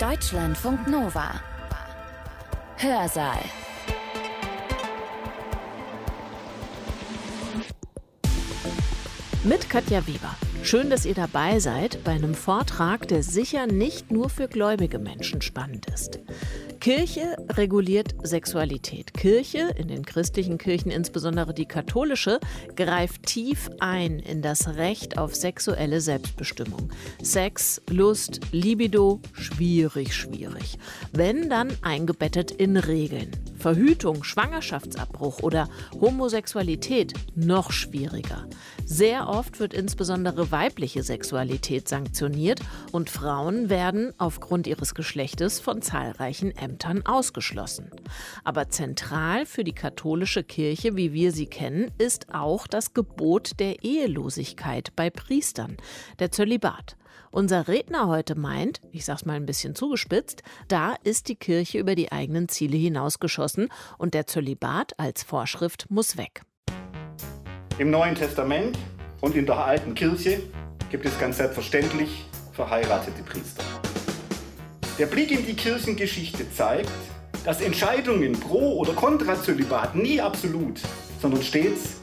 Deutschlandfunk Nova. Hörsaal. Mit Katja Weber. Schön, dass ihr dabei seid bei einem Vortrag, der sicher nicht nur für gläubige Menschen spannend ist. Kirche reguliert Sexualität. Kirche, in den christlichen Kirchen insbesondere die katholische, greift tief ein in das Recht auf sexuelle Selbstbestimmung. Sex, Lust, Libido, schwierig, schwierig. Wenn dann eingebettet in Regeln. Verhütung, Schwangerschaftsabbruch oder Homosexualität noch schwieriger. Sehr oft wird insbesondere weibliche Sexualität sanktioniert und Frauen werden aufgrund ihres Geschlechtes von zahlreichen Ämtern ausgeschlossen. Aber zentral für die katholische Kirche, wie wir sie kennen, ist auch das Gebot der Ehelosigkeit bei Priestern, der Zölibat. Unser Redner heute meint, ich sag's mal ein bisschen zugespitzt, da ist die Kirche über die eigenen Ziele hinausgeschossen und der Zölibat als Vorschrift muss weg. Im Neuen Testament und in der alten Kirche gibt es ganz selbstverständlich verheiratete Priester. Der Blick in die Kirchengeschichte zeigt, dass Entscheidungen pro oder contra Zölibat nie absolut, sondern stets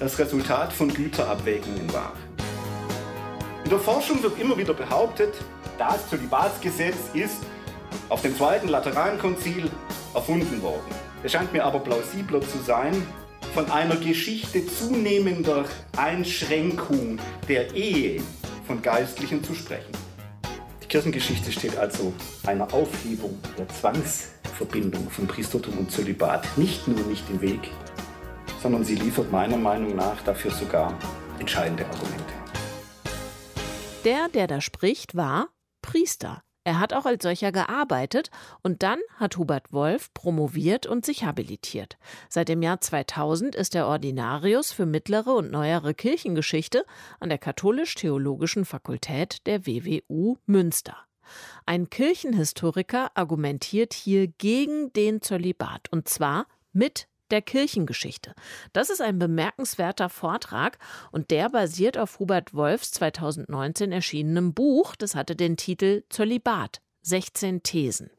das Resultat von Güterabwägungen waren. In der Forschung wird immer wieder behauptet, das Zölibatsgesetz ist auf dem Zweiten Laterankonzil erfunden worden. Es scheint mir aber plausibler zu sein, von einer Geschichte zunehmender Einschränkung der Ehe von Geistlichen zu sprechen. Die Kirchengeschichte steht also einer Aufhebung der Zwangsverbindung von Priestertum und Zölibat nicht nur nicht im Weg, sondern sie liefert meiner Meinung nach dafür sogar entscheidende Argumente. Der, der da spricht, war Priester. Er hat auch als solcher gearbeitet und dann hat Hubert Wolf promoviert und sich habilitiert. Seit dem Jahr 2000 ist er Ordinarius für mittlere und neuere Kirchengeschichte an der Katholisch-Theologischen Fakultät der WWU Münster. Ein Kirchenhistoriker argumentiert hier gegen den Zölibat und zwar mit der Kirchengeschichte. Das ist ein bemerkenswerter Vortrag und der basiert auf Hubert Wolfs 2019 erschienenem Buch. Das hatte den Titel Zölibat, 16 Thesen.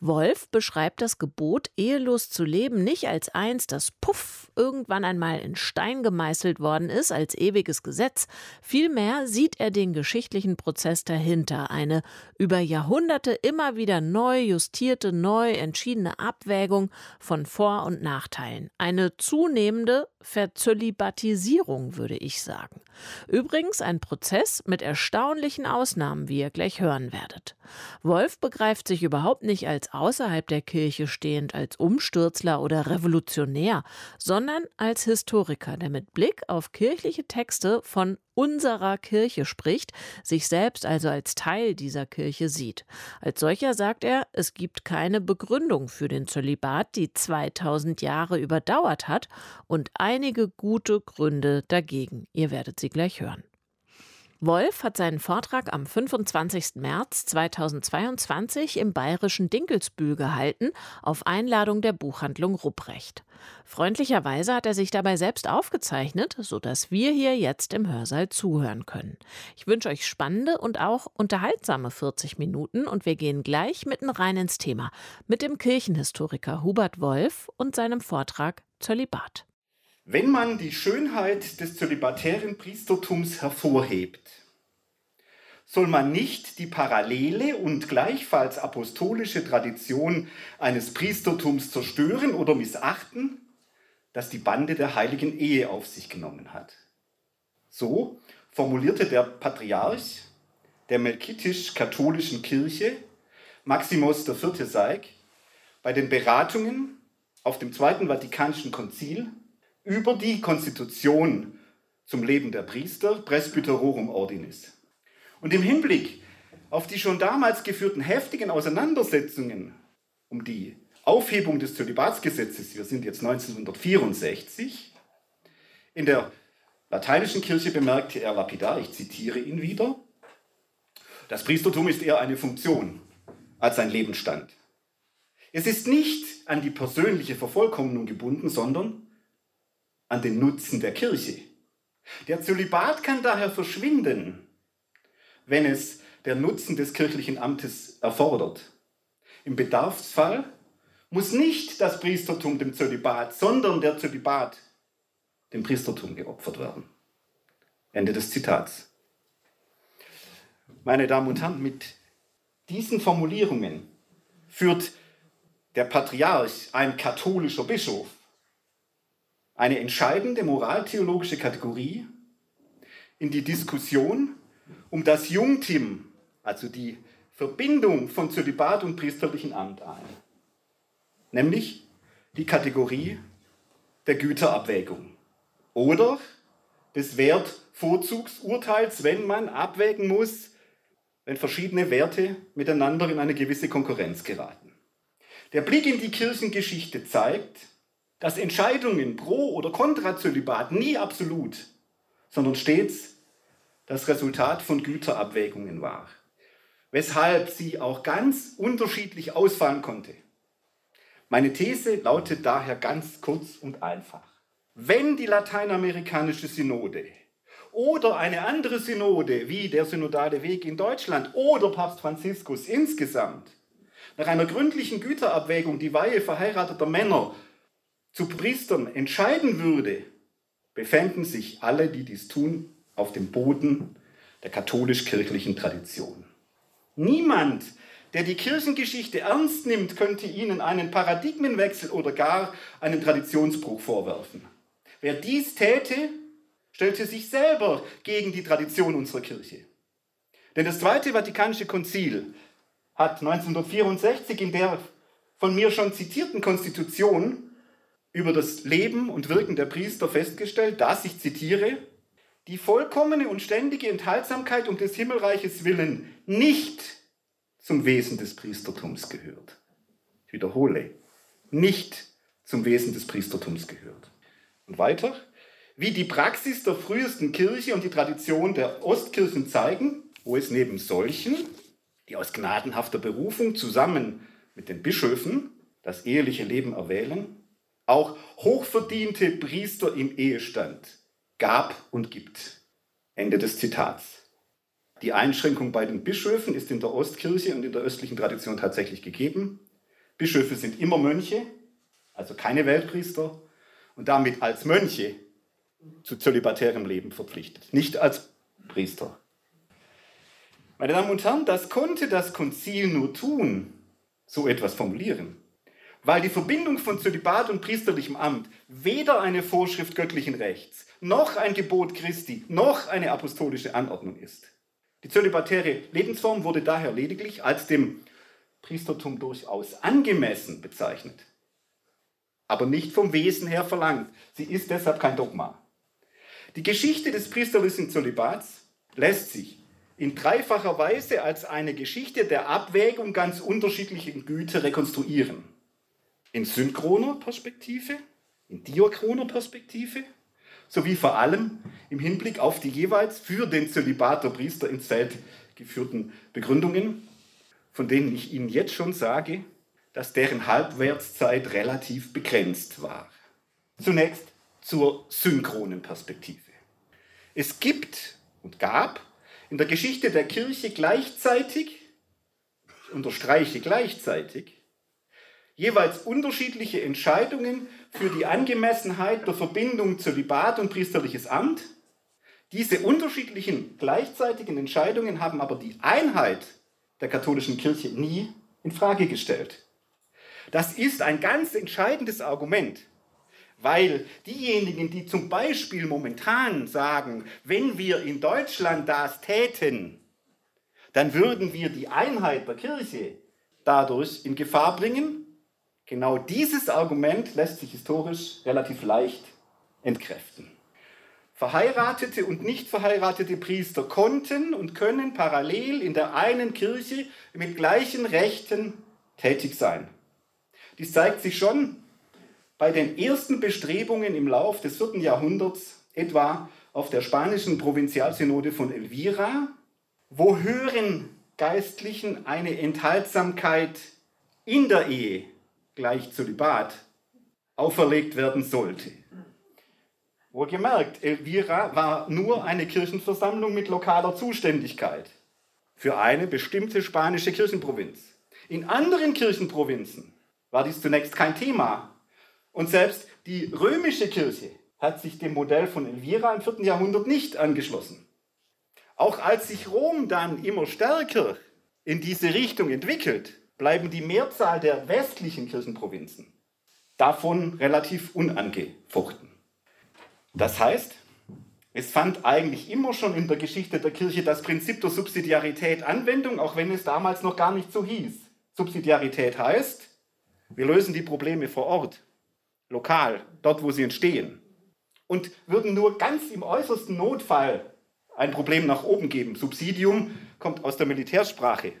Wolf beschreibt das Gebot, ehelos zu leben, nicht als eins, das puff irgendwann einmal in Stein gemeißelt worden ist, als ewiges Gesetz. Vielmehr sieht er den geschichtlichen Prozess dahinter, eine über Jahrhunderte immer wieder neu justierte, neu entschiedene Abwägung von Vor- und Nachteilen. Eine zunehmende Verzölibatisierung, würde ich sagen. Übrigens ein Prozess mit erstaunlichen Ausnahmen, wie ihr gleich hören werdet. Wolf begreift sich überhaupt nicht als außerhalb der Kirche stehend, als Umstürzler oder Revolutionär, sondern als Historiker, der mit Blick auf kirchliche Texte von unserer Kirche spricht, sich selbst also als Teil dieser Kirche sieht. Als solcher sagt er, es gibt keine Begründung für den Zölibat, die 2000 Jahre überdauert hat, und einige gute Gründe dagegen. Ihr werdet sie gleich hören. Wolf hat seinen Vortrag am 25. März 2022 im bayerischen Dinkelsbühl gehalten, auf Einladung der Buchhandlung Rupprecht. Freundlicherweise hat er sich dabei selbst aufgezeichnet, sodass wir hier jetzt im Hörsaal zuhören können. Ich wünsche euch spannende und auch unterhaltsame 40 Minuten und wir gehen gleich mitten rein ins Thema mit dem Kirchenhistoriker Hubert Wolf und seinem Vortrag Zölibat. Wenn man die Schönheit des zölibatären Priestertums hervorhebt, soll man nicht die parallele und gleichfalls apostolische Tradition eines Priestertums zerstören oder missachten, das die Bande der heiligen Ehe auf sich genommen hat. So formulierte der Patriarch der melkitisch-katholischen Kirche, Maximus IV. Seig, bei den Beratungen auf dem Zweiten Vatikanischen Konzil über die Konstitution zum Leben der Priester, Presbyterorum Ordinis. Und im Hinblick auf die schon damals geführten heftigen Auseinandersetzungen um die Aufhebung des Zölibatsgesetzes, wir sind jetzt 1964, in der lateinischen Kirche bemerkte er lapidar, ich zitiere ihn wieder, das Priestertum ist eher eine Funktion als ein Lebensstand. Es ist nicht an die persönliche Vervollkommnung gebunden, sondern an den Nutzen der Kirche. Der Zölibat kann daher verschwinden, wenn es der Nutzen des kirchlichen Amtes erfordert. Im Bedarfsfall muss nicht das Priestertum dem Zölibat, sondern der Zölibat dem Priestertum geopfert werden. Ende des Zitats. Meine Damen und Herren, mit diesen Formulierungen führt der Patriarch, ein katholischer Bischof, eine entscheidende moraltheologische Kategorie in die Diskussion um das Jungtim, also die Verbindung von Zölibat und priesterlichen Amt ein, nämlich die Kategorie der Güterabwägung oder des Wertvorzugsurteils, wenn man abwägen muss, wenn verschiedene Werte miteinander in eine gewisse Konkurrenz geraten. Der Blick in die Kirchengeschichte zeigt, dass Entscheidungen pro oder contra Zölibat nie absolut, sondern stets das Resultat von Güterabwägungen war, weshalb sie auch ganz unterschiedlich ausfallen konnte. Meine These lautet daher ganz kurz und einfach. Wenn die lateinamerikanische Synode oder eine andere Synode wie der synodale Weg in Deutschland oder Papst Franziskus insgesamt nach einer gründlichen Güterabwägung die Weihe verheirateter Männer zu Priestern entscheiden würde, befänden sich alle, die dies tun, auf dem Boden der katholisch-kirchlichen Tradition. Niemand, der die Kirchengeschichte ernst nimmt, könnte ihnen einen Paradigmenwechsel oder gar einen Traditionsbruch vorwerfen. Wer dies täte, stellte sich selber gegen die Tradition unserer Kirche. Denn das Zweite Vatikanische Konzil hat 1964 in der von mir schon zitierten Konstitution über das Leben und Wirken der Priester festgestellt, dass, ich zitiere, die vollkommene und ständige Enthaltsamkeit um des Himmelreiches willen nicht zum Wesen des Priestertums gehört. Ich wiederhole, nicht zum Wesen des Priestertums gehört. Und weiter, wie die Praxis der frühesten Kirche und die Tradition der Ostkirchen zeigen, wo es neben solchen, die aus gnadenhafter Berufung zusammen mit den Bischöfen das eheliche Leben erwählen, auch hochverdiente Priester im Ehestand gab und gibt. Ende des Zitats. Die Einschränkung bei den Bischöfen ist in der Ostkirche und in der östlichen Tradition tatsächlich gegeben. Bischöfe sind immer Mönche, also keine Weltpriester, und damit als Mönche zu zölibatärem Leben verpflichtet, nicht als Priester. Meine Damen und Herren, das konnte das Konzil nur tun, so etwas formulieren, weil die Verbindung von Zölibat und priesterlichem Amt weder eine Vorschrift göttlichen Rechts, noch ein Gebot Christi, noch eine apostolische Anordnung ist. Die zölibatäre Lebensform wurde daher lediglich als dem Priestertum durchaus angemessen bezeichnet aber nicht vom Wesen her verlangt. Sie ist deshalb kein Dogma. Die Geschichte des priesterlichen Zölibats lässt sich in dreifacher Weise als eine Geschichte der Abwägung ganz unterschiedlicher Güter rekonstruieren. In synchroner Perspektive, in diachroner Perspektive, sowie vor allem im Hinblick auf die jeweils für den Zölibat der Priester ins Feld geführten Begründungen, von denen ich Ihnen jetzt schon sage, dass deren Halbwertszeit relativ begrenzt war. Zunächst zur synchronen Perspektive. Es gibt und gab in der Geschichte der Kirche gleichzeitig, ich unterstreiche gleichzeitig, jeweils unterschiedliche Entscheidungen für die Angemessenheit der Verbindung Zölibat und priesterliches Amt. Diese unterschiedlichen gleichzeitigen Entscheidungen haben aber die Einheit der katholischen Kirche nie in Frage gestellt. Das ist ein ganz entscheidendes Argument, weil diejenigen, die zum Beispiel momentan sagen, wenn wir in Deutschland das täten, dann würden wir die Einheit der Kirche dadurch in Gefahr bringen. Genau dieses Argument lässt sich historisch relativ leicht entkräften. Verheiratete und nicht verheiratete Priester konnten und können parallel in der einen Kirche mit gleichen Rechten tätig sein. Dies zeigt sich schon bei den ersten Bestrebungen im Lauf des vierten Jahrhunderts, etwa auf der spanischen Provinzialsynode von Elvira, wo höheren Geistlichen eine Enthaltsamkeit in der Ehe gleich Zölibat auferlegt werden sollte. Wohlgemerkt, Elvira war nur eine Kirchenversammlung mit lokaler Zuständigkeit. für eine bestimmte spanische Kirchenprovinz. In anderen Kirchenprovinzen war dies zunächst kein Thema. Und selbst die römische Kirche hat sich dem Modell von Elvira im 4. Jahrhundert nicht angeschlossen. Auch als sich Rom dann immer stärker in diese Richtung entwickelt, bleiben die Mehrzahl der westlichen Kirchenprovinzen davon relativ unangefochten. Das heißt, es fand eigentlich immer schon in der Geschichte der Kirche das Prinzip der Subsidiarität Anwendung, auch wenn es damals noch gar nicht so hieß. Subsidiarität heißt, wir lösen die Probleme vor Ort, lokal, dort, wo sie entstehen. Und würden nur ganz im äußersten Notfall ein Problem nach oben geben. Subsidium kommt aus der Militärsprache.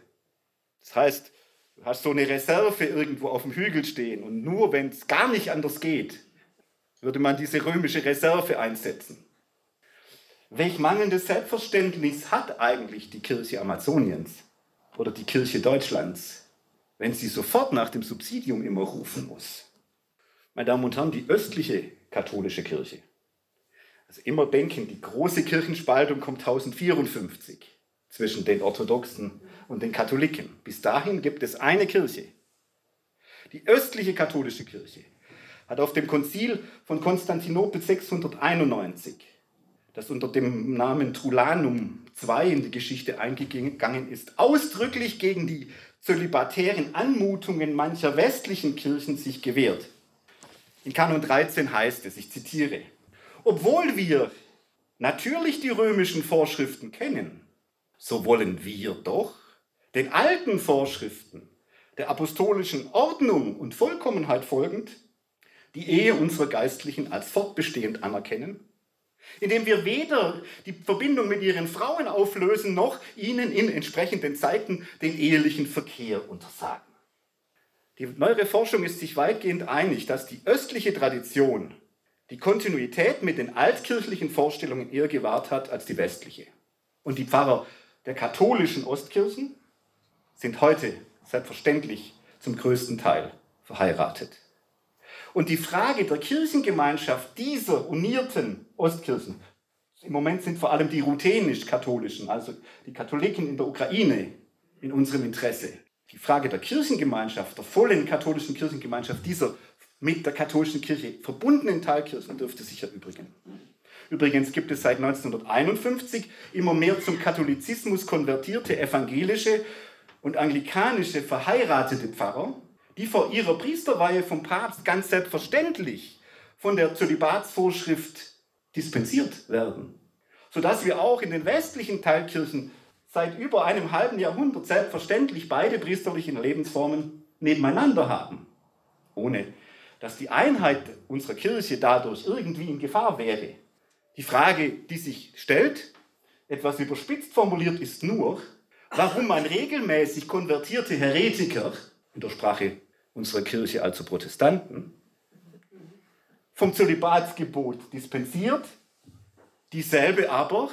Das heißt, hast so eine Reserve irgendwo auf dem Hügel stehen und nur wenn es gar nicht anders geht, würde man diese römische Reserve einsetzen. Welch mangelndes Selbstverständnis hat eigentlich die Kirche Amazoniens oder die Kirche Deutschlands, wenn sie sofort nach dem Subsidium immer rufen muss? Meine Damen und Herren, die östliche katholische Kirche, also immer denken, die große Kirchenspaltung kommt 1054 zwischen den Orthodoxen und den Katholiken. Bis dahin gibt es eine Kirche. Die östliche katholische Kirche hat auf dem Konzil von Konstantinopel 691, das unter dem Namen Trulanum II in die Geschichte eingegangen ist, ausdrücklich gegen die zölibatären Anmutungen mancher westlichen Kirchen sich gewehrt. In Kanon 13 heißt es, ich zitiere, obwohl wir natürlich die römischen Vorschriften kennen, so wollen wir doch den alten Vorschriften der apostolischen Ordnung und Vollkommenheit folgend die Ehe unserer Geistlichen als fortbestehend anerkennen, indem wir weder die Verbindung mit ihren Frauen auflösen, noch ihnen in entsprechenden Zeiten den ehelichen Verkehr untersagen. Die neuere Forschung ist sich weitgehend einig, dass die östliche Tradition die Kontinuität mit den altkirchlichen Vorstellungen eher gewahrt hat als die westliche. Und die Pfarrer der katholischen Ostkirchen sind heute selbstverständlich zum größten Teil verheiratet. Und die Frage der Kirchengemeinschaft dieser unierten Ostkirchen, im Moment sind vor allem die ruthenisch-katholischen, also die Katholiken in der Ukraine, in unserem Interesse. Die Frage der Kirchengemeinschaft, der vollen katholischen Kirchengemeinschaft dieser mit der katholischen Kirche verbundenen Teilkirchen dürfte sich erübrigen. Übrigens gibt es seit 1951 immer mehr zum Katholizismus konvertierte evangelische und anglikanische verheiratete Pfarrer, die vor ihrer Priesterweihe vom Papst ganz selbstverständlich von der Zölibatsvorschrift dispensiert werden, sodass wir auch in den westlichen Teilkirchen seit über einem halben Jahrhundert selbstverständlich beide priesterlichen Lebensformen nebeneinander haben, ohne dass die Einheit unserer Kirche dadurch irgendwie in Gefahr wäre. Die Frage, die sich stellt, etwas überspitzt formuliert, ist nur, warum man regelmäßig konvertierte Heretiker, in der Sprache unserer Kirche also Protestanten, vom Zölibatsgebot dispensiert, dieselbe aber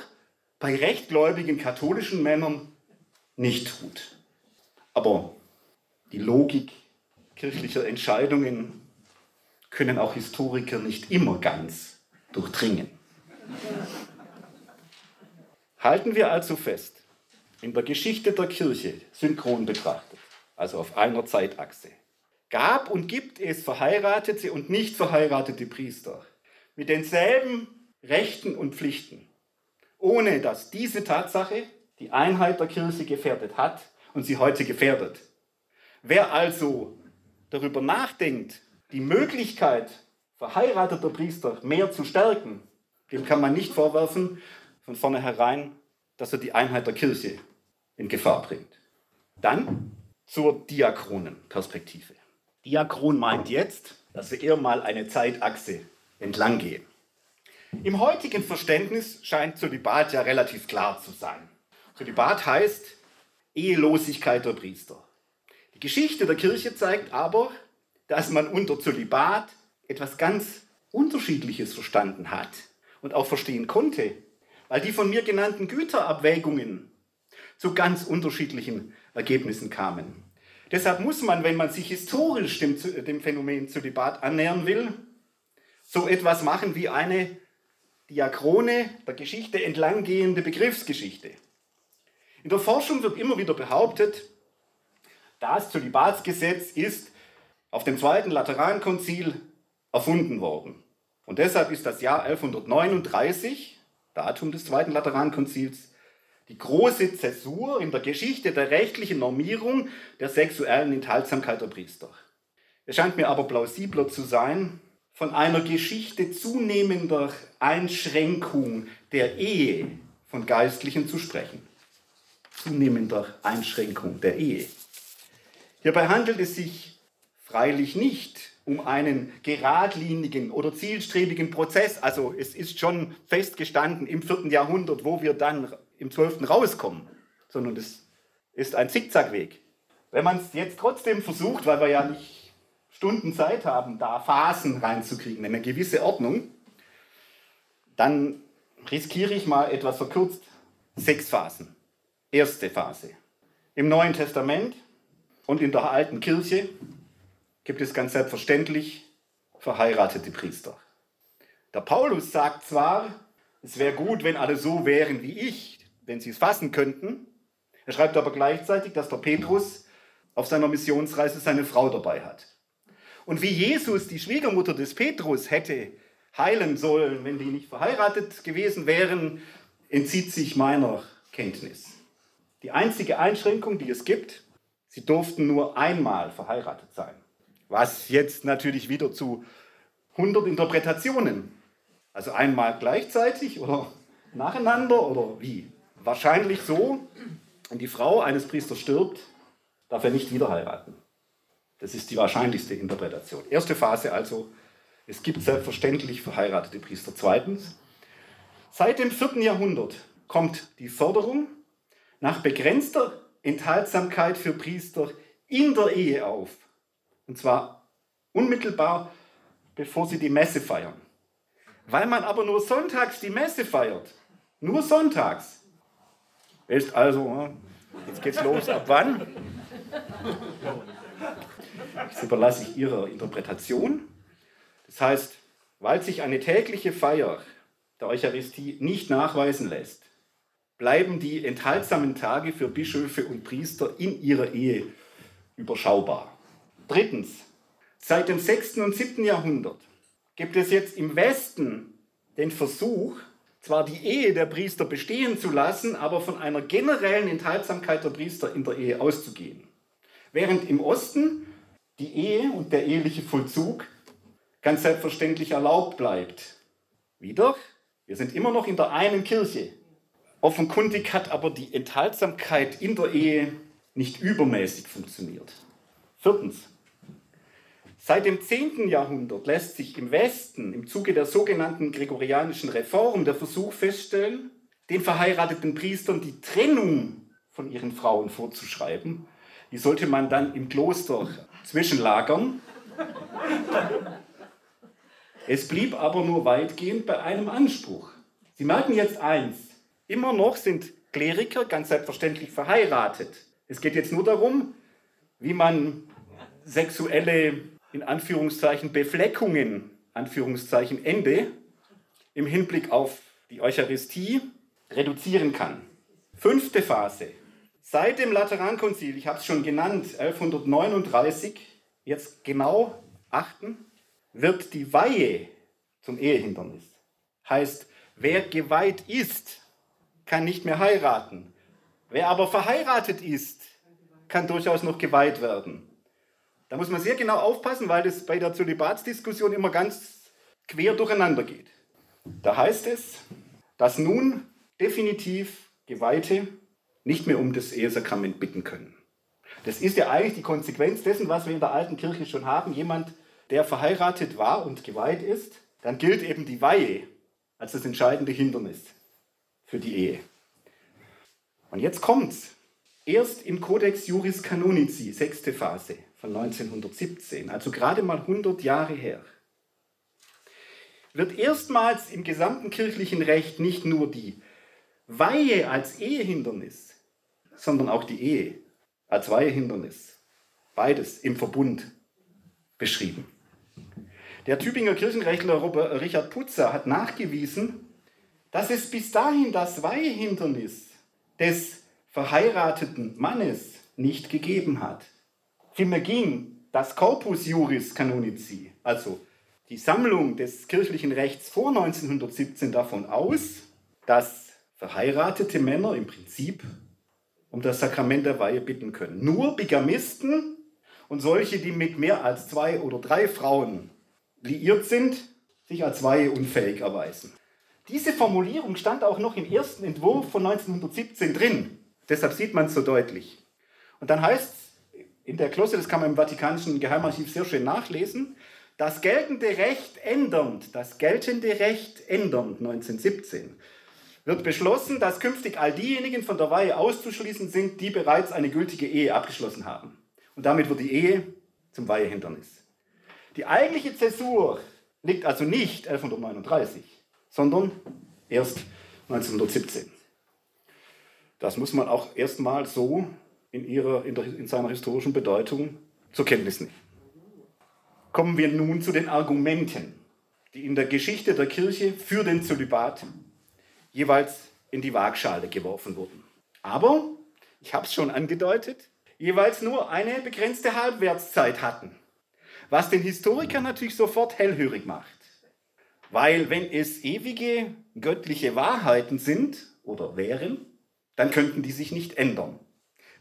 bei rechtgläubigen katholischen Männern nicht tut. Aber die Logik kirchlicher Entscheidungen können auch Historiker nicht immer ganz durchdringen. Halten wir also fest, in der Geschichte der Kirche synchron betrachtet, also auf einer Zeitachse, gab und gibt es verheiratete und nicht verheiratete Priester mit denselben Rechten und Pflichten, ohne dass diese Tatsache die Einheit der Kirche gefährdet hat und sie heute gefährdet. Wer also darüber nachdenkt, die Möglichkeit verheirateter Priester mehr zu stärken, dem kann man nicht vorwerfen von vornherein, dass er die Einheit der Kirche in Gefahr bringt. Dann zur Diakronenperspektive. Diakron meint jetzt, dass wir eher mal eine Zeitachse entlang gehen. Im heutigen Verständnis scheint Zölibat ja relativ klar zu sein. Zölibat heißt Ehelosigkeit der Priester. Die Geschichte der Kirche zeigt aber, dass man unter Zölibat etwas ganz Unterschiedliches verstanden hat und auch verstehen konnte, weil die von mir genannten Güterabwägungen zu ganz unterschiedlichen Ergebnissen kamen. Deshalb muss man, wenn man sich historisch dem, dem Phänomen Zölibat annähern will, so etwas machen wie eine Diakrone der Geschichte entlanggehende Begriffsgeschichte. In der Forschung wird immer wieder behauptet, das Zölibatsgesetz ist auf dem Zweiten Laterankonzil erfunden worden. Und deshalb ist das Jahr 1139, Datum des Zweiten Laterankonzils, die große Zäsur in der Geschichte der rechtlichen Normierung der sexuellen Enthaltsamkeit der Priester. Es scheint mir aber plausibler zu sein, von einer Geschichte zunehmender Einschränkung der Ehe von Geistlichen zu sprechen. Zunehmender Einschränkung der Ehe. Hierbei handelt es sich freilich nicht um einen geradlinigen oder zielstrebigen Prozess. Also es ist schon festgestanden im vierten Jahrhundert, wo wir dann im zwölften rauskommen, sondern es ist ein Zickzackweg. Wenn man es jetzt trotzdem versucht, weil wir ja nicht Stunden Zeit haben, da Phasen reinzukriegen, eine gewisse Ordnung, dann riskiere ich mal etwas verkürzt sechs Phasen. Erste Phase. Im Neuen Testament und in der alten Kirche gibt es ganz selbstverständlich verheiratete Priester. Der Paulus sagt zwar, es wäre gut, wenn alle so wären wie ich, wenn sie es fassen könnten. Er schreibt aber gleichzeitig, dass der Petrus auf seiner Missionsreise seine Frau dabei hat. Und wie Jesus die Schwiegermutter des Petrus hätte heilen sollen, wenn die nicht verheiratet gewesen wären, entzieht sich meiner Kenntnis. Die einzige Einschränkung, die es gibt, sie durften nur einmal verheiratet sein. Was jetzt natürlich wieder zu 100 Interpretationen, also einmal gleichzeitig oder nacheinander oder wie? Wahrscheinlich so, wenn die Frau eines Priesters stirbt, darf er nicht wieder heiraten. Das ist die wahrscheinlichste Interpretation. Erste Phase also, es gibt selbstverständlich verheiratete Priester. Zweitens, seit dem 4. Jahrhundert kommt die Forderung nach begrenzter Enthaltsamkeit für Priester in der Ehe auf. Und zwar unmittelbar, bevor sie die Messe feiern. Weil man aber nur sonntags die Messe feiert, nur sonntags, ist also, jetzt geht's los, ab wann? Das überlasse ich Ihrer Interpretation. Das heißt, weil sich eine tägliche Feier der Eucharistie nicht nachweisen lässt, bleiben die enthaltsamen Tage für Bischöfe und Priester in ihrer Ehe überschaubar. Drittens, seit dem 6. und 7. Jahrhundert gibt es jetzt im Westen den Versuch, zwar die Ehe der Priester bestehen zu lassen, aber von einer generellen Enthaltsamkeit der Priester in der Ehe auszugehen. Während im Osten die Ehe und der eheliche Vollzug ganz selbstverständlich erlaubt bleibt. Wieder, wir sind immer noch in der einen Kirche. Offenkundig hat aber die Enthaltsamkeit in der Ehe nicht übermäßig funktioniert. Viertens. Seit dem 10. Jahrhundert lässt sich im Westen im Zuge der sogenannten gregorianischen Reform der Versuch feststellen, den verheirateten Priestern die Trennung von ihren Frauen vorzuschreiben. Die sollte man dann im Kloster zwischenlagern. Es blieb aber nur weitgehend bei einem Anspruch. Sie merken jetzt eins, immer noch sind Kleriker ganz selbstverständlich verheiratet. Es geht jetzt nur darum, wie man sexuelle, in Anführungszeichen, Befleckungen, Anführungszeichen Ende, im Hinblick auf die Eucharistie reduzieren kann. Fünfte Phase. Seit dem Laterankonzil, ich habe es schon genannt, 1139, jetzt genau achten, wird die Weihe zum Ehehindernis. Heißt, wer geweiht ist, kann nicht mehr heiraten. Wer aber verheiratet ist, kann durchaus noch geweiht werden. Da muss man sehr genau aufpassen, weil das bei der Zölibatsdiskussion immer ganz quer durcheinander geht. Da heißt es, dass nun definitiv Geweihte nicht mehr um das Ehesakrament bitten können. Das ist ja eigentlich die Konsequenz dessen, was wir in der alten Kirche schon haben. Jemand, der verheiratet war und geweiht ist, dann gilt eben die Weihe als das entscheidende Hindernis für die Ehe. Und jetzt kommt's. Erst im Codex Juris Canonici, sechste Phase von 1917, also gerade mal 100 Jahre her, wird erstmals im gesamten kirchlichen Recht nicht nur die Weihe als Ehehindernis, sondern auch die Ehe als Weihehindernis. Beides im Verbund beschrieben. Der Tübinger Kirchenrechtler Robert Richard Putzer hat nachgewiesen, dass es bis dahin das Weihehindernis des verheirateten Mannes nicht gegeben hat. Ging das Corpus Juris Canonici, also die Sammlung des kirchlichen Rechts vor 1917 davon aus, dass verheiratete Männer im Prinzip um das Sakrament der Weihe bitten können. Nur Bigamisten und solche, die mit mehr als zwei oder drei Frauen liiert sind, sich als weiheunfähig erweisen. Diese Formulierung stand auch noch im ersten Entwurf von 1917 drin. Deshalb sieht man es so deutlich. Und dann heißt es in der Klosse, das kann man im Vatikanischen Geheimarchiv sehr schön nachlesen, das geltende Recht ändernd, das geltende Recht ändernd 1917 wird beschlossen, dass künftig all diejenigen von der Weihe auszuschließen sind, die bereits eine gültige Ehe abgeschlossen haben. Und damit wird die Ehe zum Weihehindernis. Die eigentliche Zäsur liegt also nicht 1139, sondern erst 1917. Das muss man auch erstmal so in, ihrer, in, der, in seiner historischen Bedeutung zur Kenntnis nehmen. Kommen wir nun zu den Argumenten, die in der Geschichte der Kirche für den Zölibat jeweils in die Waagschale geworfen wurden. Aber, ich habe es schon angedeutet, jeweils nur eine begrenzte Halbwertszeit hatten, was den Historiker natürlich sofort hellhörig macht. Weil wenn es ewige göttliche Wahrheiten sind oder wären, dann könnten die sich nicht ändern.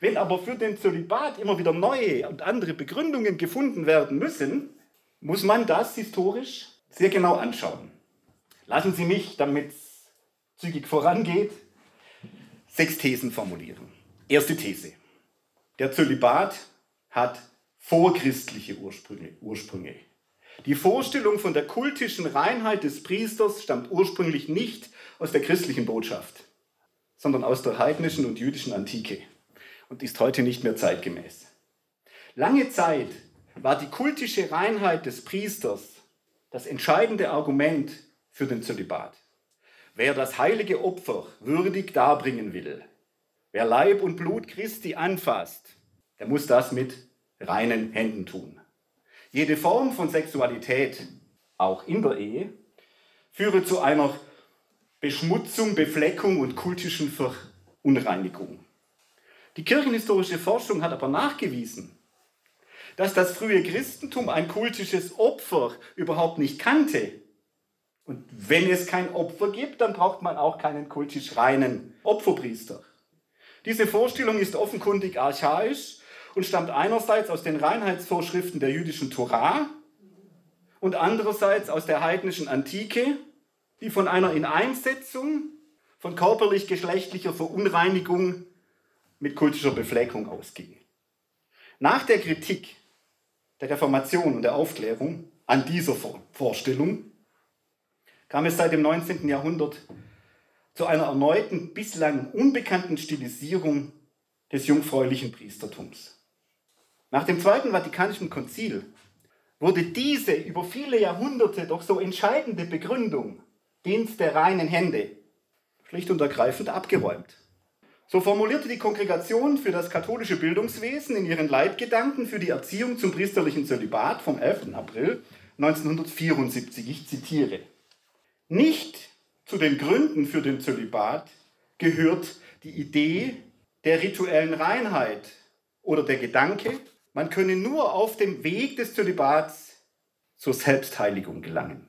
Wenn aber für den Zölibat immer wieder neue und andere Begründungen gefunden werden müssen, muss man das historisch sehr genau anschauen. Lassen Sie mich, damit es zügig vorangeht, sechs Thesen formulieren. Erste These. Der Zölibat hat vorchristliche Ursprünge. Ursprünge. Die Vorstellung von der kultischen Reinheit des Priesters stammt ursprünglich nicht aus der christlichen Botschaft, sondern aus der heidnischen und jüdischen Antike und ist heute nicht mehr zeitgemäß. Lange Zeit war die kultische Reinheit des Priesters das entscheidende Argument für den Zölibat. Wer das heilige Opfer würdig darbringen will, wer Leib und Blut Christi anfasst, der muss das mit reinen Händen tun. Jede Form von Sexualität, auch in der Ehe, führe zu einer Beschmutzung, Befleckung und kultischen Verunreinigung. Die kirchenhistorische Forschung hat aber nachgewiesen, dass das frühe Christentum ein kultisches Opfer überhaupt nicht kannte. Und wenn es kein Opfer gibt, dann braucht man auch keinen kultisch reinen Opferpriester. Diese Vorstellung ist offenkundig archaisch und stammt einerseits aus den Reinheitsvorschriften der jüdischen Torah und andererseits aus der heidnischen Antike, die von einer Ineinsetzung von körperlich-geschlechtlicher Verunreinigung mit kultischer Befleckung ausging. Nach der Kritik der Reformation und der Aufklärung an dieser Vorstellung kam es seit dem 19. Jahrhundert zu einer erneuten, bislang unbekannten Stilisierung des jungfräulichen Priestertums. Nach dem Zweiten Vatikanischen Konzil wurde diese über viele Jahrhunderte doch so entscheidende Begründung, Dienst der reinen Hände, schlicht und ergreifend abgeräumt. So formulierte die Kongregation für das katholische Bildungswesen in ihren Leitgedanken für die Erziehung zum priesterlichen Zölibat vom 11. April 1974, ich zitiere, nicht zu den Gründen für den Zölibat gehört die Idee der rituellen Reinheit oder der Gedanke, man könne nur auf dem Weg des Zölibats zur Selbstheiligung gelangen.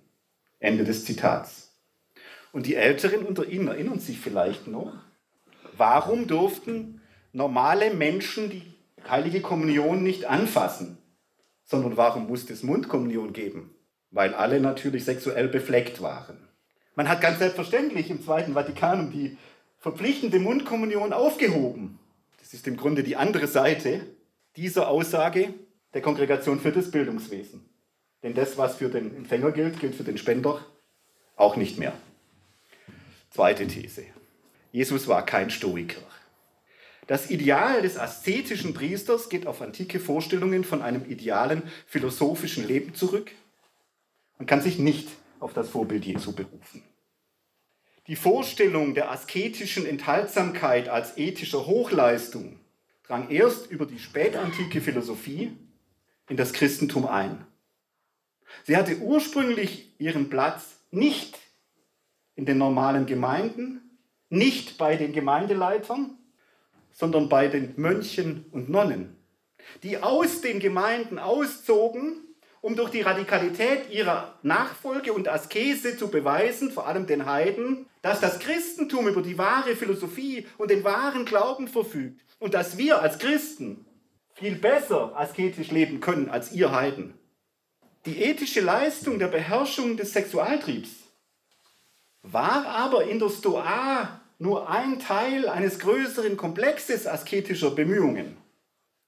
Ende des Zitats. Und die Älteren unter Ihnen erinnern sich vielleicht noch, warum durften normale Menschen die heilige Kommunion nicht anfassen, sondern warum musste es Mundkommunion geben? Weil alle natürlich sexuell befleckt waren. Man hat ganz selbstverständlich im Zweiten Vatikanum die verpflichtende Mundkommunion aufgehoben. Das ist im Grunde die andere Seite dieser Aussage der Kongregation für das Bildungswesen. Denn das, was für den Empfänger gilt, gilt für den Spender auch nicht mehr. Zweite These. Jesus war kein Stoiker. Das Ideal des aszetischen Priesters geht auf antike Vorstellungen von einem idealen philosophischen Leben zurück und kann sich nicht auf das Vorbild Jesu berufen. Die Vorstellung der asketischen Enthaltsamkeit als ethischer Hochleistung drang erst über die spätantike Philosophie in das Christentum ein. Sie hatte ursprünglich ihren Platz nicht in den normalen Gemeinden, nicht bei den Gemeindeleitern, sondern bei den Mönchen und Nonnen, die aus den Gemeinden auszogen, um durch die Radikalität ihrer Nachfolge und Askese zu beweisen, vor allem den Heiden, dass das Christentum über die wahre Philosophie und den wahren Glauben verfügt und dass wir als Christen viel besser asketisch leben können als ihr Heiden. Die ethische Leistung der Beherrschung des Sexualtriebs war aber in der Stoa nur ein Teil eines größeren Komplexes asketischer Bemühungen.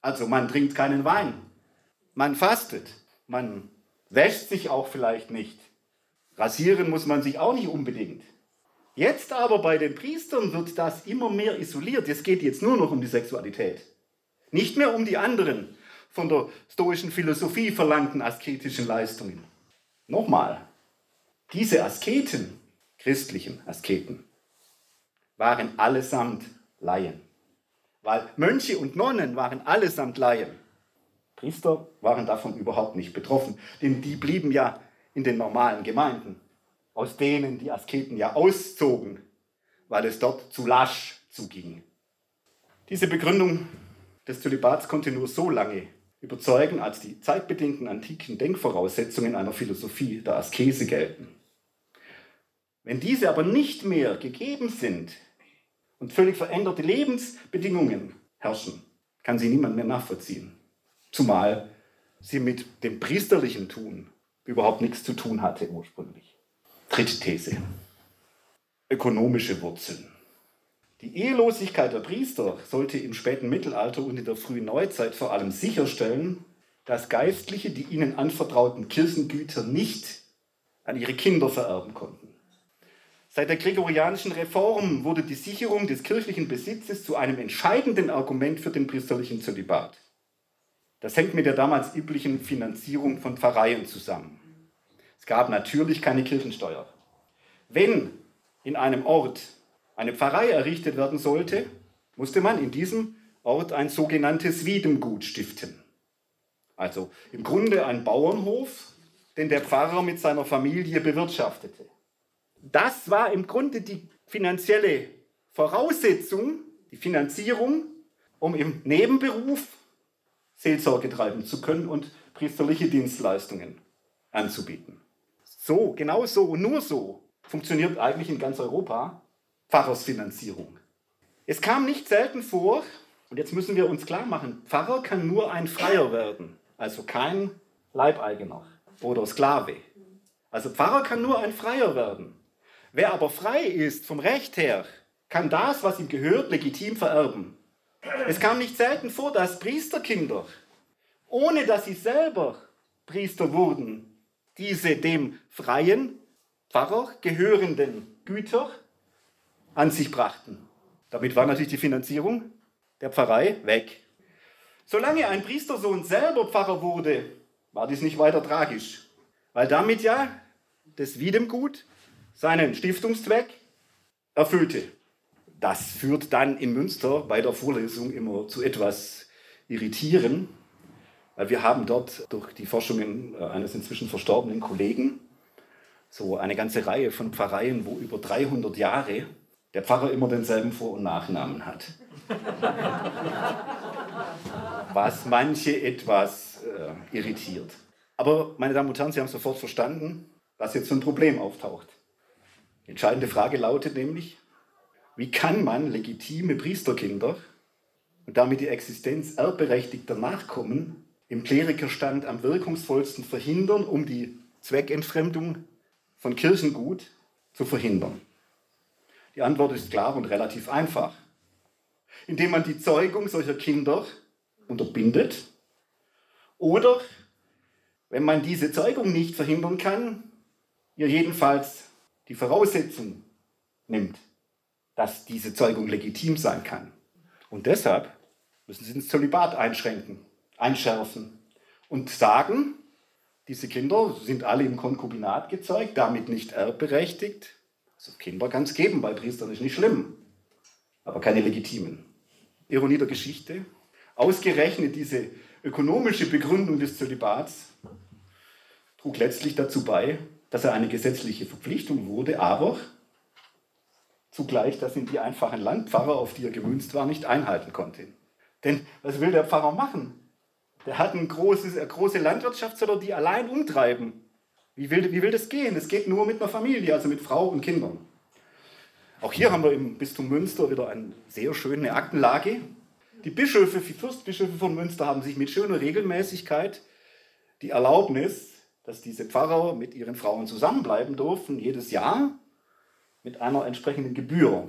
Also man trinkt keinen Wein, man fastet, man wäscht sich auch vielleicht nicht, rasieren muss man sich auch nicht unbedingt. Jetzt aber bei den Priestern wird das immer mehr isoliert. Es geht jetzt nur noch um die Sexualität. Nicht mehr um die anderen von der stoischen Philosophie verlangten asketischen Leistungen. Nochmal, diese Asketen, christlichen Asketen, waren allesamt Laien. Weil Mönche und Nonnen waren allesamt Laien. Priester waren davon überhaupt nicht betroffen, denn die blieben ja in den normalen Gemeinden, aus denen die Asketen ja auszogen, weil es dort zu lasch zuging. Diese Begründung des Zölibats konnte nur so lange überzeugen, als die zeitbedingten antiken Denkvoraussetzungen einer Philosophie der Askese gelten. Wenn diese aber nicht mehr gegeben sind und völlig veränderte Lebensbedingungen herrschen, kann sie niemand mehr nachvollziehen. Zumal sie mit dem priesterlichen Tun überhaupt nichts zu tun hatte ursprünglich. Dritte These. Ökonomische Wurzeln. Die Ehelosigkeit der Priester sollte im späten Mittelalter und in der frühen Neuzeit vor allem sicherstellen, dass Geistliche die ihnen anvertrauten Kirchengüter nicht an ihre Kinder vererben konnten. Seit der gregorianischen Reform wurde die Sicherung des kirchlichen Besitzes zu einem entscheidenden Argument für den priesterlichen Zölibat. Das hängt mit der damals üblichen Finanzierung von Pfarreien zusammen. Es gab natürlich keine Kirchensteuer. Wenn in einem Ort eine Pfarrei errichtet werden sollte, musste man in diesem Ort ein sogenanntes Wiedemgut stiften. Also im Grunde ein Bauernhof, den der Pfarrer mit seiner Familie bewirtschaftete. Das war im Grunde die finanzielle Voraussetzung, die Finanzierung, um im Nebenberuf Seelsorge treiben zu können und priesterliche Dienstleistungen anzubieten. So, genau so und nur so funktioniert eigentlich in ganz Europa Pfarrersfinanzierung. Es kam nicht selten vor, und jetzt müssen wir uns klar machen, Pfarrer kann nur ein Freier werden, also kein Leibeigener oder Sklave. Also Pfarrer kann nur ein Freier werden. Wer aber frei ist vom Recht her, kann das, was ihm gehört, legitim vererben. Es kam nicht selten vor, dass Priesterkinder, ohne dass sie selber Priester wurden, diese dem freien Pfarrer gehörenden Güter an sich brachten. Damit war natürlich die Finanzierung der Pfarrei weg. Solange ein Priestersohn selber Pfarrer wurde, war dies nicht weiter tragisch, weil damit ja das Wiedemgut seinen Stiftungszweck erfüllte. Das führt dann in Münster bei der Vorlesung immer zu etwas Irritieren, weil wir haben dort durch die Forschungen äh, eines inzwischen verstorbenen Kollegen so eine ganze Reihe von Pfarreien, wo über 300 Jahre der Pfarrer immer denselben Vor- und Nachnamen hat. Was manche etwas äh, irritiert. Aber, meine Damen und Herren, Sie haben sofort verstanden, was jetzt für ein Problem auftaucht. Entscheidende Frage lautet nämlich, wie kann man legitime Priesterkinder und damit die Existenz erbberechtigter Nachkommen im Klerikerstand am wirkungsvollsten verhindern, um die Zweckentfremdung von Kirchengut zu verhindern? Die Antwort ist klar und relativ einfach. Indem man die Zeugung solcher Kinder unterbindet oder, wenn man diese Zeugung nicht verhindern kann, ihr jedenfalls die Voraussetzung nimmt, dass diese Zeugung legitim sein kann. Und deshalb müssen sie ins Zölibat einschränken, einschärfen und sagen, diese Kinder sind alle im Konkubinat gezeugt, damit nicht erbberechtigt, also Kinder kann es geben, bei Priestern ist nicht schlimm, aber keine legitimen. Ironie der Geschichte. Ausgerechnet diese ökonomische Begründung des Zölibats trug letztlich dazu bei, dass er eine gesetzliche Verpflichtung wurde, aber zugleich, dass ihn die einfachen Landpfarrer, auf die er gemünzt war, nicht einhalten konnte. Denn was will der Pfarrer machen? Der hat ein großes, eine große Landwirtschaft, soll er die allein umtreiben. Wie will, wie will das gehen? Das geht nur mit einer Familie, also mit Frau und Kindern. Auch hier haben wir im Bistum Münster wieder eine sehr schöne Aktenlage. Die Bischöfe, die Fürstbischöfe von Münster haben sich mit schöner Regelmäßigkeit die Erlaubnis, dass diese Pfarrer mit ihren Frauen zusammenbleiben durften, jedes Jahr mit einer entsprechenden Gebühr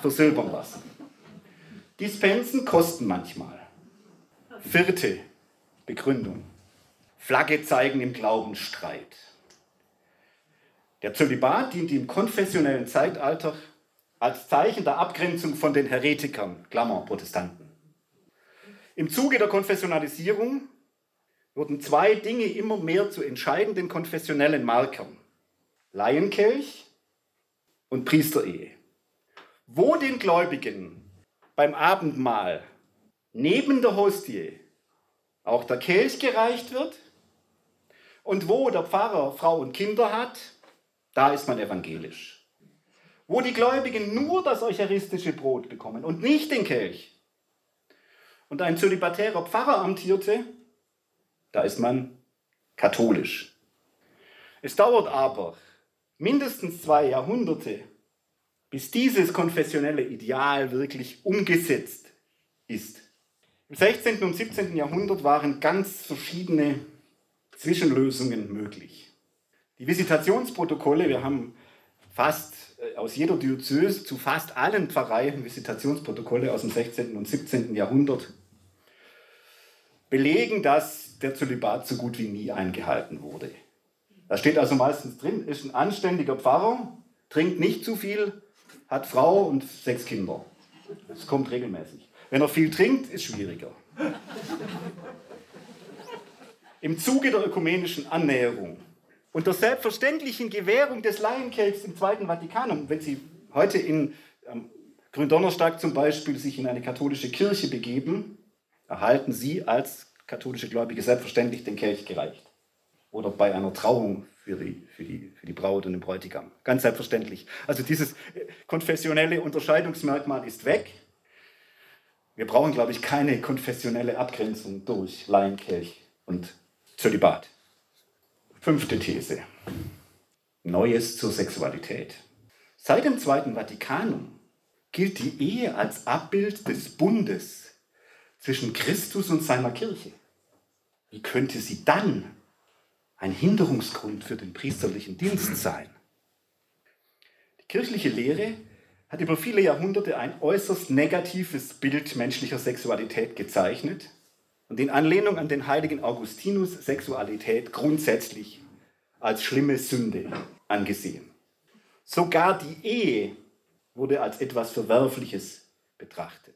versilbern lassen. Dispensen kosten manchmal. Vierte Begründung. Flagge zeigen im Glaubensstreit. Der Zölibat diente im konfessionellen Zeitalter als Zeichen der Abgrenzung von den Heretikern, Klammer, Protestanten. Im Zuge der Konfessionalisierung wurden zwei Dinge immer mehr zu entscheidenden konfessionellen Markern. Laienkelch und Priesterehe. Wo den Gläubigen beim Abendmahl neben der Hostie auch der Kelch gereicht wird und wo der Pfarrer Frau und Kinder hat, da ist man evangelisch. Wo die Gläubigen nur das eucharistische Brot bekommen und nicht den Kelch und ein zölibatärer Pfarrer amtierte, da ist man katholisch. Es dauert aber mindestens zwei Jahrhunderte, bis dieses konfessionelle Ideal wirklich umgesetzt ist. Im 16. und 17. Jahrhundert waren ganz verschiedene Zwischenlösungen möglich. Die Visitationsprotokolle, wir haben fast äh, aus jeder Diözese zu fast allen Pfarreien Visitationsprotokolle aus dem 16. und 17. Jahrhundert, belegen, dass der Zölibat so gut wie nie eingehalten wurde. Da steht also meistens drin, ist ein anständiger Pfarrer, trinkt nicht zu viel, hat Frau und sechs Kinder. Das kommt regelmäßig. Wenn er viel trinkt, ist schwieriger. Im Zuge der ökumenischen Annäherung und der selbstverständlichen Gewährung des Laienkelchs im Zweiten Vatikanum, wenn Sie heute in ähm, Gründonnerstag zum Beispiel sich in eine katholische Kirche begeben, erhalten Sie als katholische Gläubige selbstverständlich den Kelch gereicht oder bei einer Trauung für die, für, die, für die Braut und den Bräutigam. Ganz selbstverständlich. Also dieses äh, konfessionelle Unterscheidungsmerkmal ist weg. Wir brauchen, glaube ich, keine konfessionelle Abgrenzung durch Laienkelch und Zölibat. Fünfte These. Neues zur Sexualität. Seit dem Zweiten Vatikanum gilt die Ehe als Abbild des Bundes zwischen Christus und seiner Kirche. Wie könnte sie dann ein Hinderungsgrund für den priesterlichen Dienst sein. Die kirchliche Lehre hat über viele Jahrhunderte ein äußerst negatives Bild menschlicher Sexualität gezeichnet und in Anlehnung an den heiligen Augustinus Sexualität grundsätzlich als schlimme Sünde angesehen. Sogar die Ehe wurde als etwas Verwerfliches betrachtet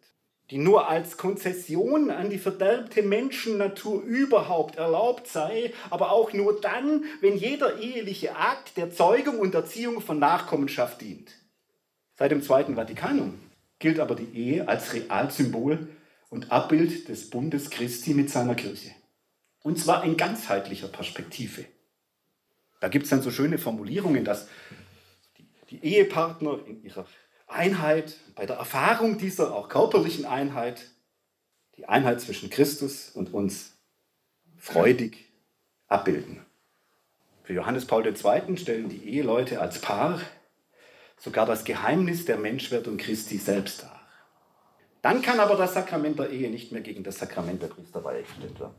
die nur als Konzession an die verderbte Menschennatur überhaupt erlaubt sei, aber auch nur dann, wenn jeder eheliche Akt der Zeugung und Erziehung von Nachkommenschaft dient. Seit dem Zweiten Vatikanum gilt aber die Ehe als Realsymbol und Abbild des Bundes Christi mit seiner Kirche. Und zwar in ganzheitlicher Perspektive. Da gibt es dann so schöne Formulierungen, dass die Ehepartner in ihrer Einheit, bei der Erfahrung dieser auch körperlichen Einheit, die Einheit zwischen Christus und uns freudig abbilden. Für Johannes Paul II. stellen die Eheleute als Paar sogar das Geheimnis der Menschwerdung Christi selbst dar. Dann kann aber das Sakrament der Ehe nicht mehr gegen das Sakrament der Priesterweihe gestellt werden,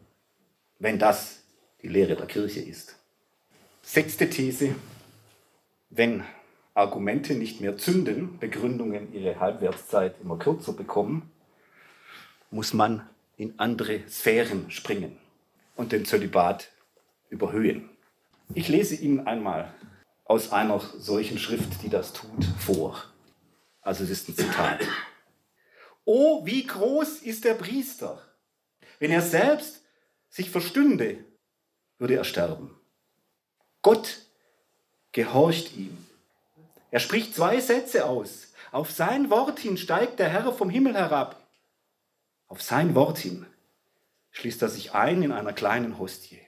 wenn das die Lehre der Kirche ist. Sechste These, wenn Argumente nicht mehr zünden, Begründungen ihre Halbwertszeit immer kürzer bekommen, muss man in andere Sphären springen und den Zölibat überhöhen. Ich lese Ihnen einmal aus einer solchen Schrift, die das tut, vor. Also es ist ein Zitat. Oh, wie groß ist der Priester! Wenn er selbst sich verstünde, würde er sterben. Gott gehorcht ihm er spricht zwei Sätze aus. Auf sein Wort hin steigt der Herr vom Himmel herab. Auf sein Wort hin schließt er sich ein in einer kleinen Hostie.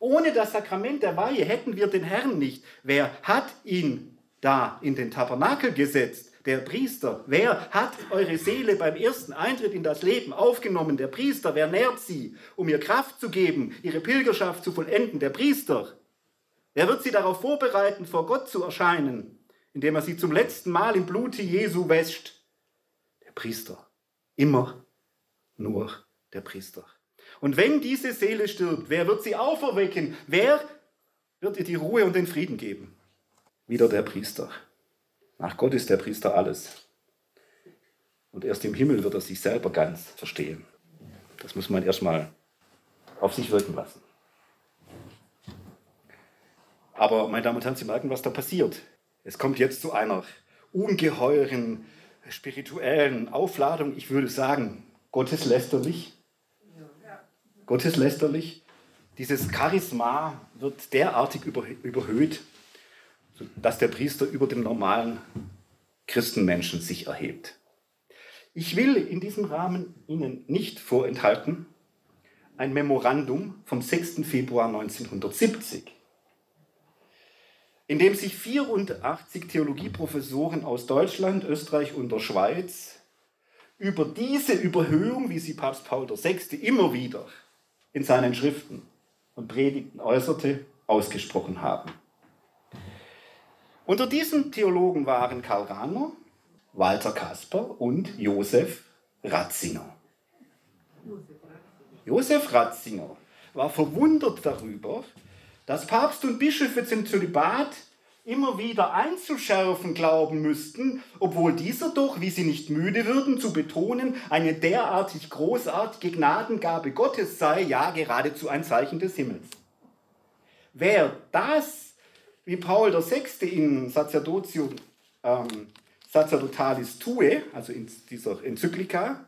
Ohne das Sakrament der Weihe hätten wir den Herrn nicht. Wer hat ihn da in den Tabernakel gesetzt? Der Priester. Wer hat eure Seele beim ersten Eintritt in das Leben aufgenommen? Der Priester. Wer nährt sie, um ihr Kraft zu geben, ihre Pilgerschaft zu vollenden? Der Priester. Wer wird sie darauf vorbereiten, vor Gott zu erscheinen, indem er sie zum letzten Mal im Blute Jesu wäscht? Der Priester. Immer nur der Priester. Und wenn diese Seele stirbt, wer wird sie auferwecken? Wer wird ihr die Ruhe und den Frieden geben? Wieder der Priester. Nach Gott ist der Priester alles. Und erst im Himmel wird er sich selber ganz verstehen. Das muss man erstmal auf sich wirken lassen. Aber, meine Damen und Herren, Sie merken, was da passiert. Es kommt jetzt zu einer ungeheuren spirituellen Aufladung. Ich würde sagen, gotteslästerlich. Gotteslästerlich. Dieses Charisma wird derartig überhöht, dass der Priester über dem normalen Christenmenschen sich erhebt. Ich will in diesem Rahmen Ihnen nicht vorenthalten ein Memorandum vom 6. Februar 1970, in dem sich 84 Theologieprofessoren aus Deutschland, Österreich und der Schweiz über diese Überhöhung, wie sie Papst Paul VI. immer wieder in seinen Schriften und Predigten äußerte, ausgesprochen haben. Unter diesen Theologen waren Karl Rahner, Walter Kasper und Josef Ratzinger. Josef Ratzinger war verwundert darüber, dass Papst und Bischöfe zum Zölibat immer wieder einzuschärfen glauben müssten, obwohl dieser doch, wie sie nicht müde würden zu betonen, eine derartig großartige Gnadengabe Gottes sei, ja geradezu ein Zeichen des Himmels. Wer das wie Paul VI. in Sacerdotium ähm, Sacerdotalis Tue, also in dieser Enzyklika,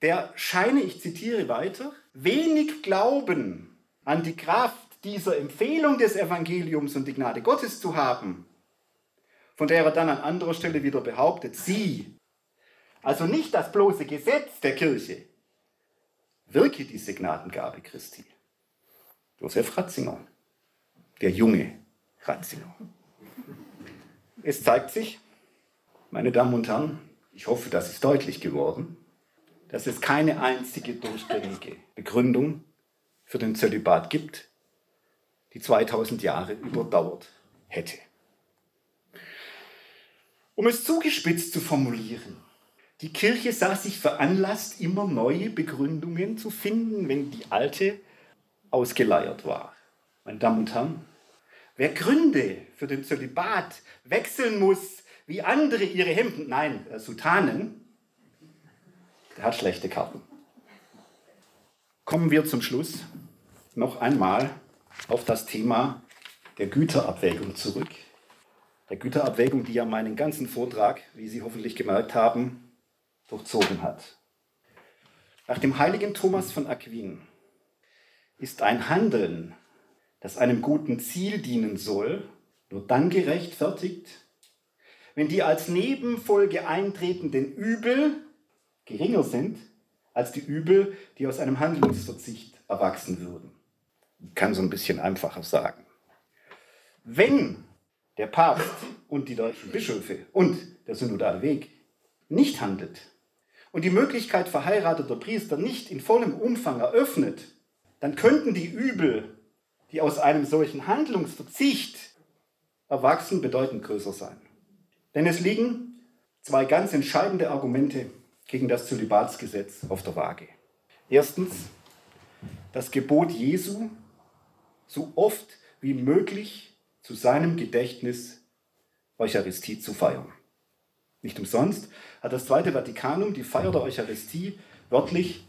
der scheine, ich zitiere weiter, wenig Glauben an die Kraft dieser Empfehlung des Evangeliums und die Gnade Gottes zu haben, von der er dann an anderer Stelle wieder behauptet, sie, also nicht das bloße Gesetz der Kirche, wirke diese Gnadengabe Christi. Josef Ratzinger, der Junge, Ratzinger. Es zeigt sich, meine Damen und Herren, ich hoffe, das ist deutlich geworden, dass es keine einzige durchgängige Begründung für den Zölibat gibt, die 2000 Jahre überdauert hätte. Um es zugespitzt zu formulieren, die Kirche sah sich veranlasst, immer neue Begründungen zu finden, wenn die alte ausgeleiert war. Meine Damen und Herren, Wer Gründe für den Zölibat wechseln muss, wie andere ihre Hemden, nein, äh, Sutanen, der hat schlechte Karten. Kommen wir zum Schluss noch einmal auf das Thema der Güterabwägung zurück. Der Güterabwägung, die ja meinen ganzen Vortrag, wie Sie hoffentlich gemerkt haben, durchzogen hat. Nach dem heiligen Thomas von Aquin ist ein Handeln das einem guten Ziel dienen soll, nur dann gerechtfertigt, wenn die als Nebenfolge eintretenden Übel geringer sind als die Übel, die aus einem Handlungsverzicht erwachsen würden. Kann so ein bisschen einfacher sagen. Wenn der Papst und die deutschen Bischöfe und der synodale Weg nicht handelt und die Möglichkeit verheirateter Priester nicht in vollem Umfang eröffnet, dann könnten die Übel die aus einem solchen Handlungsverzicht erwachsen, bedeutend größer sein. Denn es liegen zwei ganz entscheidende Argumente gegen das Zölibatsgesetz auf der Waage. Erstens, das Gebot Jesu, so oft wie möglich zu seinem Gedächtnis Eucharistie zu feiern. Nicht umsonst hat das Zweite Vatikanum die Feier der Eucharistie wörtlich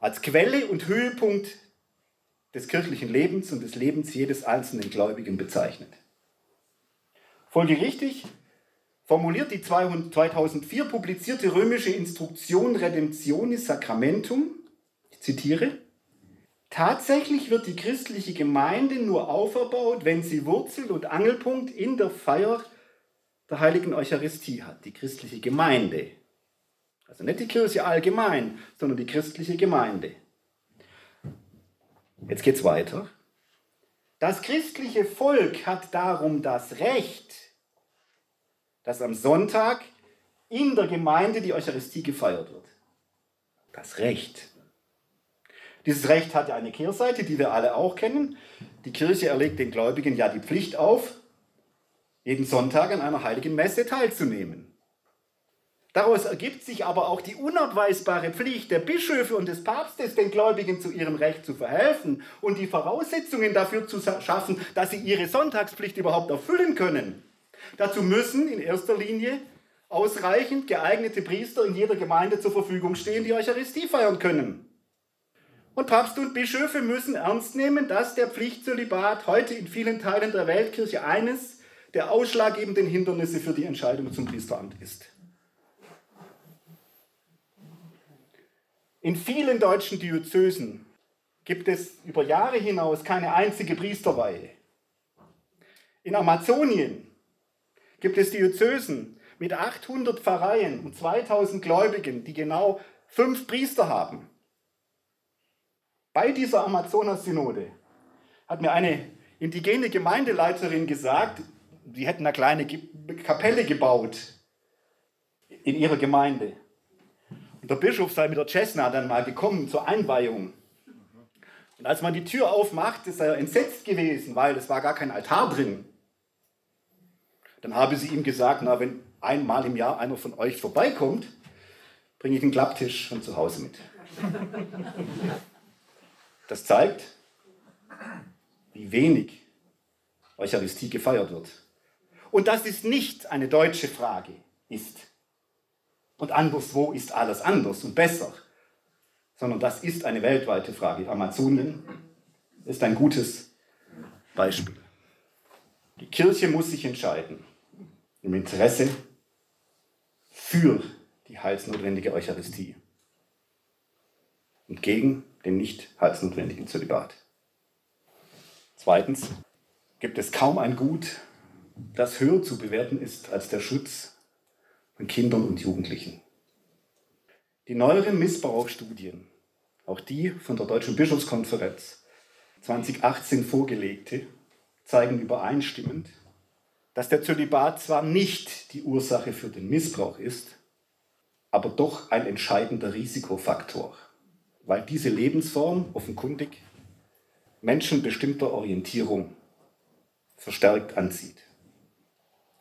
als Quelle und Höhepunkt des kirchlichen Lebens und des Lebens jedes einzelnen Gläubigen bezeichnet. Folgerichtig formuliert die 2004 publizierte römische Instruktion Redemptionis Sacramentum, ich zitiere, Tatsächlich wird die christliche Gemeinde nur auferbaut, wenn sie Wurzel und Angelpunkt in der Feier der heiligen Eucharistie hat. Die christliche Gemeinde. Also nicht die Kirche allgemein, sondern die christliche Gemeinde. Jetzt geht's weiter. Das christliche Volk hat darum das Recht, dass am Sonntag in der Gemeinde die Eucharistie gefeiert wird. Das Recht. Dieses Recht hat ja eine Kehrseite, die wir alle auch kennen. Die Kirche erlegt den Gläubigen ja die Pflicht auf, jeden Sonntag an einer heiligen Messe teilzunehmen. Daraus ergibt sich aber auch die unabweisbare Pflicht der Bischöfe und des Papstes, den Gläubigen zu ihrem Recht zu verhelfen und die Voraussetzungen dafür zu schaffen, dass sie ihre Sonntagspflicht überhaupt erfüllen können. Dazu müssen in erster Linie ausreichend geeignete Priester in jeder Gemeinde zur Verfügung stehen, die Eucharistie feiern können. Und Papst und Bischöfe müssen ernst nehmen, dass der Pflichtzölibat heute in vielen Teilen der Weltkirche eines der ausschlaggebenden Hindernisse für die Entscheidung zum Priesteramt ist. In vielen deutschen Diözesen gibt es über Jahre hinaus keine einzige Priesterweihe. In Amazonien gibt es Diözesen mit 800 Pfarreien und 2000 Gläubigen, die genau fünf Priester haben. Bei dieser Amazonas-Synode hat mir eine indigene Gemeindeleiterin gesagt, sie hätten eine kleine Kapelle gebaut in ihrer Gemeinde. Und der Bischof sei mit der Cessna dann mal gekommen zur Einweihung. Und als man die Tür aufmacht, ist er entsetzt gewesen, weil es war gar kein Altar drin. Dann habe sie ihm gesagt, na, wenn einmal im Jahr einer von euch vorbeikommt, bringe ich einen Klapptisch von zu Hause mit. Das zeigt, wie wenig Eucharistie gefeiert wird. Und dass es nicht eine deutsche Frage ist und anderswo ist alles anders und besser, sondern das ist eine weltweite Frage. Amazonien ist ein gutes Beispiel. Die Kirche muss sich entscheiden im Interesse für die heilsnotwendige Eucharistie und gegen den nicht heilsnotwendigen Zölibat. Zweitens gibt es kaum ein Gut, das höher zu bewerten ist als der Schutz von Kindern und Jugendlichen. Die neueren Missbrauchsstudien, auch die von der Deutschen Bischofskonferenz 2018 vorgelegte, zeigen übereinstimmend, dass der Zölibat zwar nicht die Ursache für den Missbrauch ist, aber doch ein entscheidender Risikofaktor, weil diese Lebensform offenkundig Menschen bestimmter Orientierung verstärkt anzieht.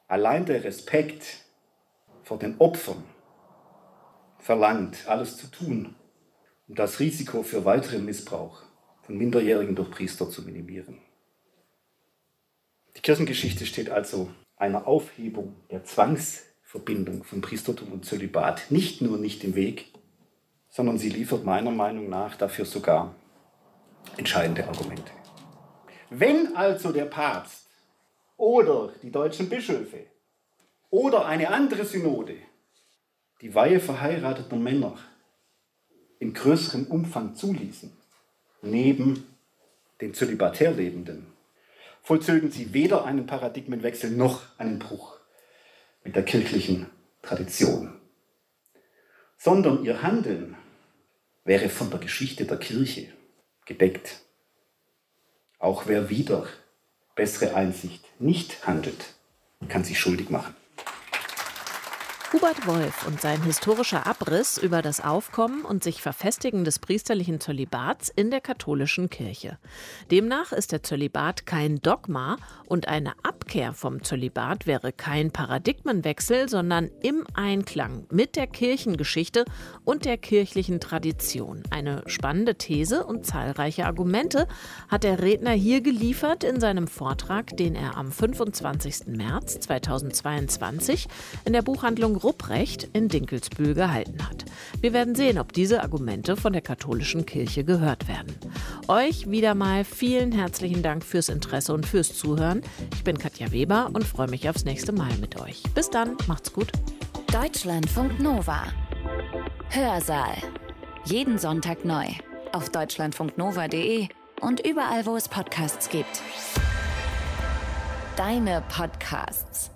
Allein der Respekt vor den Opfern verlangt, alles zu tun, um das Risiko für weiteren Missbrauch von Minderjährigen durch Priester zu minimieren. Die Kirchengeschichte steht also einer Aufhebung der Zwangsverbindung von Priestertum und Zölibat nicht nur nicht im Weg, sondern sie liefert meiner Meinung nach dafür sogar entscheidende Argumente. Wenn also der Papst oder die deutschen Bischöfe oder eine andere Synode die Weihe verheirateter Männer in größerem Umfang zuließen, neben den zölibatär Lebenden, vollzögen sie weder einen Paradigmenwechsel noch einen Bruch mit der kirchlichen Tradition, sondern ihr Handeln wäre von der Geschichte der Kirche gedeckt. Auch wer wieder bessere Einsicht nicht handelt, kann sich schuldig machen. Hubert Wolf und sein historischer Abriss über das Aufkommen und sich Verfestigen des priesterlichen Zölibats in der katholischen Kirche. Demnach ist der Zölibat kein Dogma und eine Abkehr vom Zölibat wäre kein Paradigmenwechsel, sondern im Einklang mit der Kirchengeschichte und der kirchlichen Tradition. Eine spannende These und zahlreiche Argumente hat der Redner hier geliefert in seinem Vortrag, den er am 25. März 2022 in der Buchhandlung Rupprecht in Dinkelsbühl gehalten hat. Wir werden sehen, ob diese Argumente von der katholischen Kirche gehört werden. Euch wieder mal vielen herzlichen Dank fürs Interesse und fürs Zuhören. Ich bin Katja Weber und freue mich aufs nächste Mal mit euch. Bis dann, macht's gut. Deutschlandfunk Nova. Hörsaal. Jeden Sonntag neu. Auf deutschlandfunknova.de und überall, wo es Podcasts gibt. Deine Podcasts.